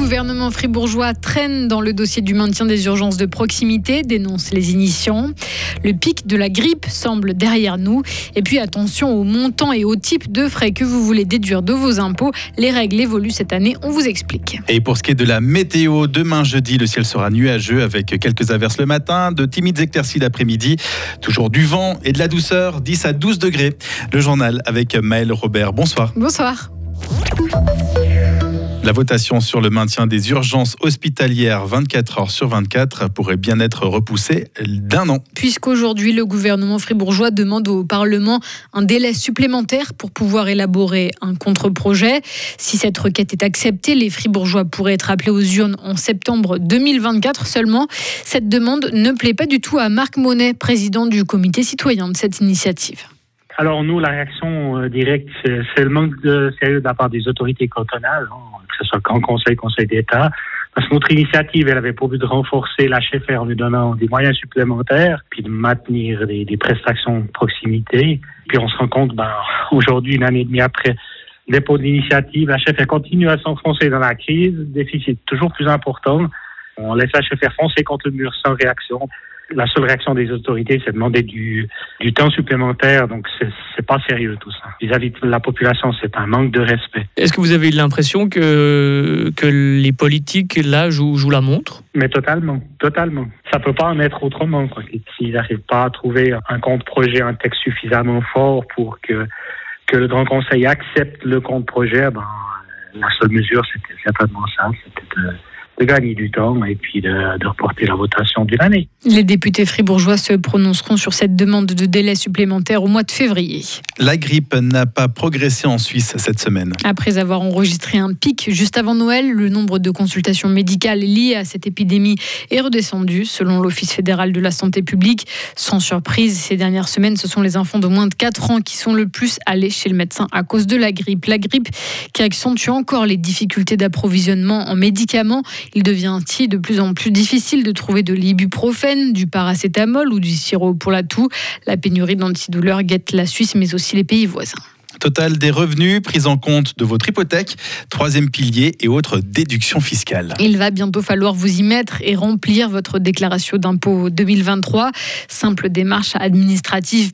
gouvernement fribourgeois traîne dans le dossier du maintien des urgences de proximité, dénoncent les initiants. Le pic de la grippe semble derrière nous. Et puis attention au montant et au type de frais que vous voulez déduire de vos impôts. Les règles évoluent cette année, on vous explique. Et pour ce qui est de la météo, demain jeudi, le ciel sera nuageux avec quelques averses le matin, de timides éclaircies l'après-midi. Toujours du vent et de la douceur, 10 à 12 degrés. Le journal avec Maël Robert. Bonsoir. Bonsoir. La votation sur le maintien des urgences hospitalières 24 heures sur 24 pourrait bien être repoussée d'un an. Puisqu'aujourd'hui, le gouvernement fribourgeois demande au Parlement un délai supplémentaire pour pouvoir élaborer un contre-projet. Si cette requête est acceptée, les fribourgeois pourraient être appelés aux urnes en septembre 2024 seulement. Cette demande ne plaît pas du tout à Marc Monet, président du comité citoyen de cette initiative. Alors nous, la réaction euh, directe, c'est le manque de sérieux de la part des autorités cantonales, hein, que ce soit Grand Conseil, Conseil d'État. Parce que notre initiative, elle avait pour but de renforcer la en lui donnant des moyens supplémentaires, puis de maintenir des, prestations de proximité. Puis on se rend compte, ben, aujourd'hui, une année et demie après dépôt de l'initiative, la HFR continue à s'enfoncer dans la crise, déficit toujours plus important. On laisse la HFR foncer contre le mur sans réaction la seule réaction des autorités, c'est de demander du, du temps supplémentaire. Donc, c'est pas sérieux tout ça. Vis-à-vis de la population, c'est un manque de respect. Est-ce que vous avez l'impression que, que les politiques, là, jouent, jouent la montre? Mais totalement, totalement. Ça peut pas en être autrement. S'ils n'arrivent pas à trouver un compte projet, un texte suffisamment fort pour que, que le Grand Conseil accepte le compte projet, ben, la seule mesure, c'était certainement ça. C'était de de gagner du temps et puis de, de reporter la votation d'une année. Les députés fribourgeois se prononceront sur cette demande de délai supplémentaire au mois de février. La grippe n'a pas progressé en Suisse cette semaine. Après avoir enregistré un pic juste avant Noël, le nombre de consultations médicales liées à cette épidémie est redescendu, selon l'Office fédéral de la santé publique. Sans surprise, ces dernières semaines, ce sont les enfants de moins de 4 ans qui sont le plus allés chez le médecin à cause de la grippe. La grippe qui accentue encore les difficultés d'approvisionnement en médicaments. Il devient ainsi de plus en plus difficile de trouver de l'ibuprofène, du paracétamol ou du sirop pour la toux? La pénurie d'antidouleurs guette la Suisse, mais aussi les pays voisins. Total des revenus, prise en compte de votre hypothèque, troisième pilier et autres déductions fiscales. Il va bientôt falloir vous y mettre et remplir votre déclaration d'impôt 2023. Simple démarche administrative